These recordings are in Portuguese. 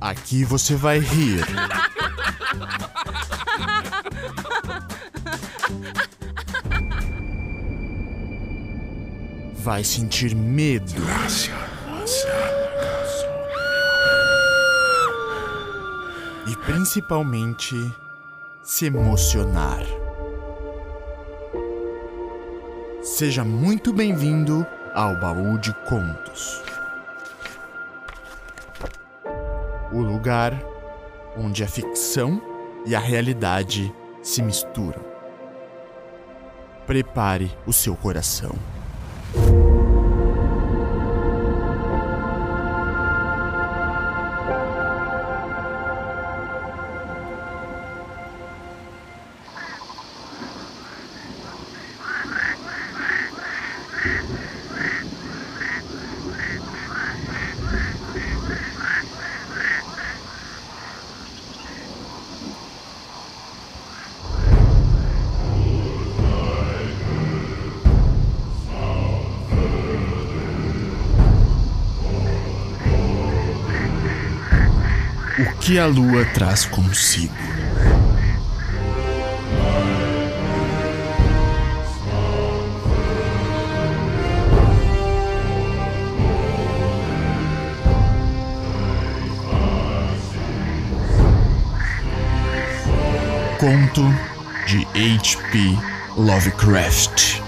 Aqui você vai rir. Vai sentir medo. E principalmente se emocionar. Seja muito bem-vindo ao Baú de Contos. O lugar onde a ficção e a realidade se misturam. Prepare o seu coração. Que a lua traz consigo? Conto de H.P. Lovecraft.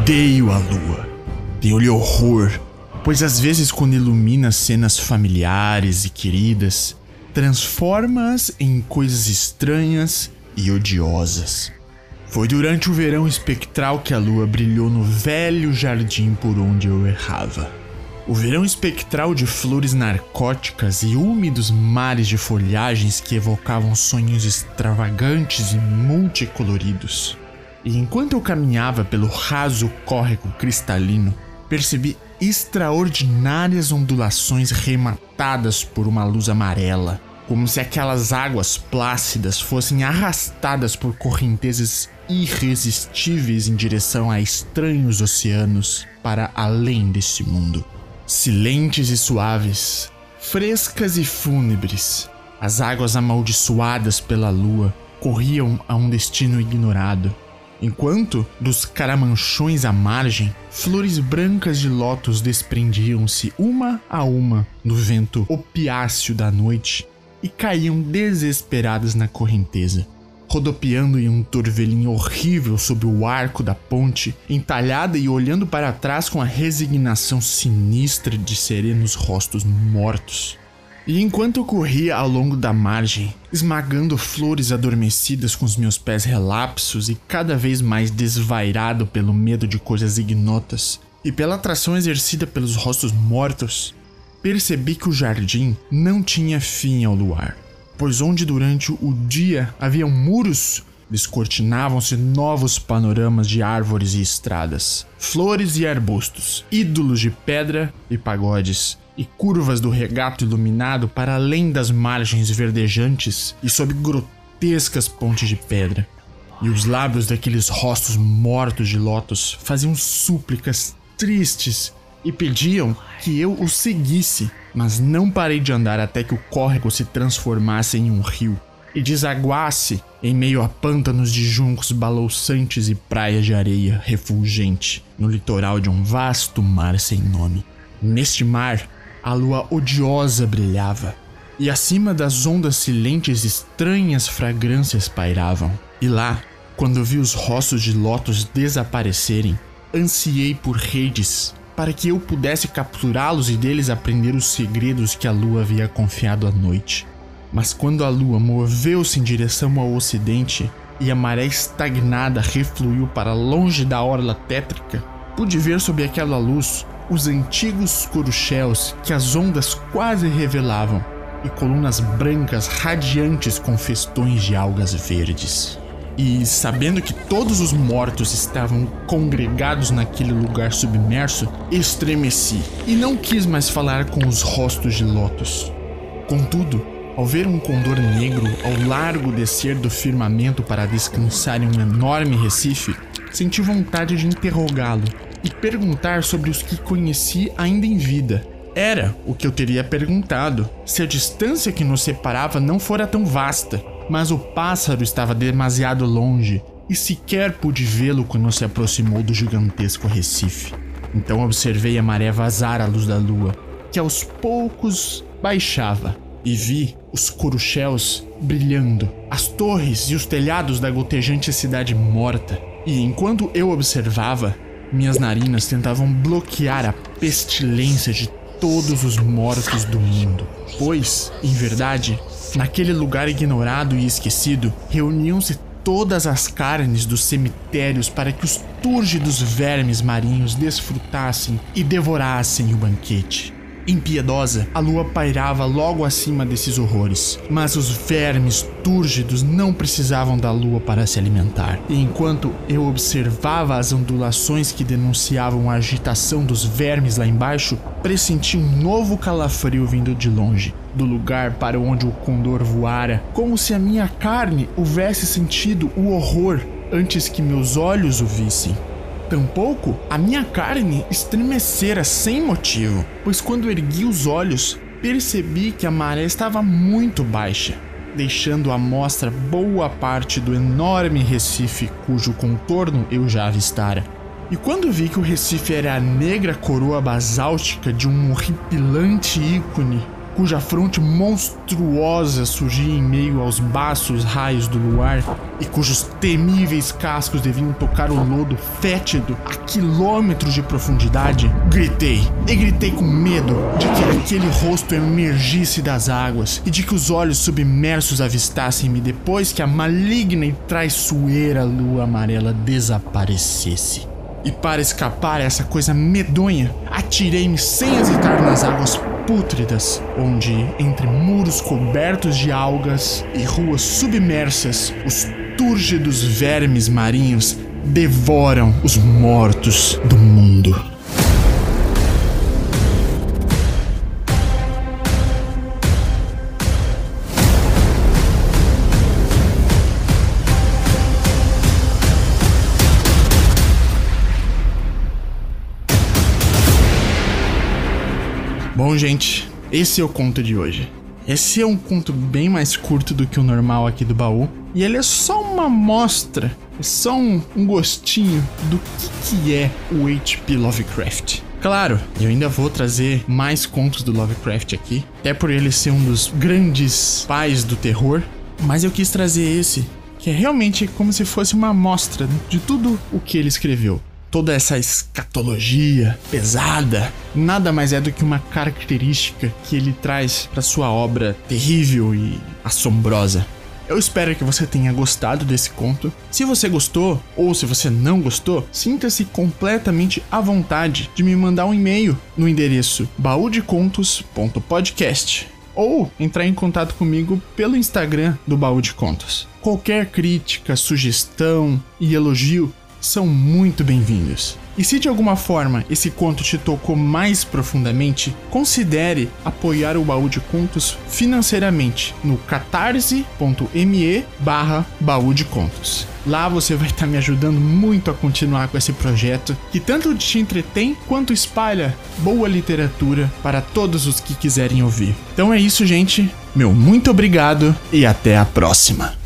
Odeio a lua. Tenho-lhe horror, pois às vezes, quando ilumina cenas familiares e queridas, transforma-as em coisas estranhas e odiosas. Foi durante o verão espectral que a lua brilhou no velho jardim por onde eu errava. O verão espectral de flores narcóticas e úmidos mares de folhagens que evocavam sonhos extravagantes e multicoloridos. E enquanto eu caminhava pelo raso córrego cristalino, percebi extraordinárias ondulações rematadas por uma luz amarela, como se aquelas águas plácidas fossem arrastadas por correntezas irresistíveis em direção a estranhos oceanos para além deste mundo. Silentes e suaves, frescas e fúnebres, as águas amaldiçoadas pela lua corriam a um destino ignorado enquanto dos caramanchões à margem, flores brancas de lótus desprendiam-se uma a uma no vento opiáceo da noite e caíam desesperadas na correnteza, rodopiando em um torvelinho horrível sob o arco da ponte, entalhada e olhando para trás com a resignação sinistra de serenos rostos mortos. E enquanto eu corria ao longo da margem, esmagando flores adormecidas com os meus pés relapsos e cada vez mais desvairado pelo medo de coisas ignotas e pela atração exercida pelos rostos mortos, percebi que o jardim não tinha fim ao luar, pois onde durante o dia haviam muros, descortinavam-se novos panoramas de árvores e estradas, flores e arbustos, ídolos de pedra e pagodes, e curvas do regato iluminado para além das margens verdejantes e sob grotescas pontes de pedra. E os lábios daqueles rostos mortos de lótus faziam súplicas tristes e pediam que eu os seguisse, mas não parei de andar até que o córrego se transformasse em um rio e desaguasse em meio a pântanos de juncos balouçantes e praias de areia refulgente no litoral de um vasto mar sem nome. Neste mar, a lua odiosa brilhava, e acima das ondas silentes estranhas fragrâncias pairavam. E lá, quando vi os rostos de lótus desaparecerem, ansiei por redes para que eu pudesse capturá-los e deles aprender os segredos que a lua havia confiado à noite. Mas quando a lua moveu-se em direção ao ocidente e a maré estagnada refluiu para longe da orla tétrica, pude ver sob aquela luz os antigos corucheus que as ondas quase revelavam, e colunas brancas radiantes com festões de algas verdes. E sabendo que todos os mortos estavam congregados naquele lugar submerso, estremeci e não quis mais falar com os rostos de Lotus. Contudo, ao ver um condor negro ao largo descer do firmamento para descansar em um enorme recife, senti vontade de interrogá-lo e perguntar sobre os que conheci ainda em vida. Era o que eu teria perguntado se a distância que nos separava não fora tão vasta mas o pássaro estava demasiado longe e sequer pude vê-lo quando se aproximou do gigantesco recife. Então observei a maré vazar à luz da lua, que aos poucos baixava, e vi os corucheus brilhando, as torres e os telhados da gotejante cidade morta. E enquanto eu observava, minhas narinas tentavam bloquear a pestilência de todos os mortos do mundo. Pois, em verdade, Naquele lugar ignorado e esquecido, reuniam-se todas as carnes dos cemitérios para que os túrgidos vermes marinhos desfrutassem e devorassem o banquete. Impiedosa, a lua pairava logo acima desses horrores, mas os vermes túrgidos não precisavam da lua para se alimentar. E enquanto eu observava as ondulações que denunciavam a agitação dos vermes lá embaixo, pressenti um novo calafrio vindo de longe, do lugar para onde o condor voara, como se a minha carne houvesse sentido o horror antes que meus olhos o vissem. Tampouco a minha carne estremecera sem motivo, pois quando ergui os olhos, percebi que a maré estava muito baixa, deixando à mostra boa parte do enorme recife cujo contorno eu já avistara. E quando vi que o recife era a negra coroa basáltica de um horripilante ícone cuja fronte monstruosa surgia em meio aos baços raios do luar e cujos temíveis cascos deviam tocar o lodo fétido a quilômetros de profundidade, gritei. E gritei com medo de que aquele rosto emergisse das águas e de que os olhos submersos avistassem-me depois que a maligna e traiçoeira lua amarela desaparecesse. E para escapar a essa coisa medonha, atirei-me sem hesitar nas águas pútridas, onde, entre muros cobertos de algas e ruas submersas, os túrgidos vermes marinhos devoram os mortos do mundo. Bom, gente, esse é o conto de hoje. Esse é um conto bem mais curto do que o normal aqui do baú. E ele é só uma amostra, é só um, um gostinho do que, que é o H.P. Lovecraft. Claro, eu ainda vou trazer mais contos do Lovecraft aqui, até por ele ser um dos grandes pais do terror, mas eu quis trazer esse, que é realmente como se fosse uma amostra de tudo o que ele escreveu toda essa escatologia pesada nada mais é do que uma característica que ele traz para sua obra terrível e assombrosa. Eu espero que você tenha gostado desse conto. Se você gostou ou se você não gostou, sinta-se completamente à vontade de me mandar um e-mail no endereço baúdecontos.podcast ou entrar em contato comigo pelo Instagram do Baú de Contos. Qualquer crítica, sugestão e elogio são muito bem-vindos. E se de alguma forma esse conto te tocou mais profundamente, considere apoiar o baú de contos financeiramente no catarse.me barra baú de contos. Lá você vai estar me ajudando muito a continuar com esse projeto que tanto te entretém quanto espalha boa literatura para todos os que quiserem ouvir. Então é isso, gente. Meu muito obrigado e até a próxima.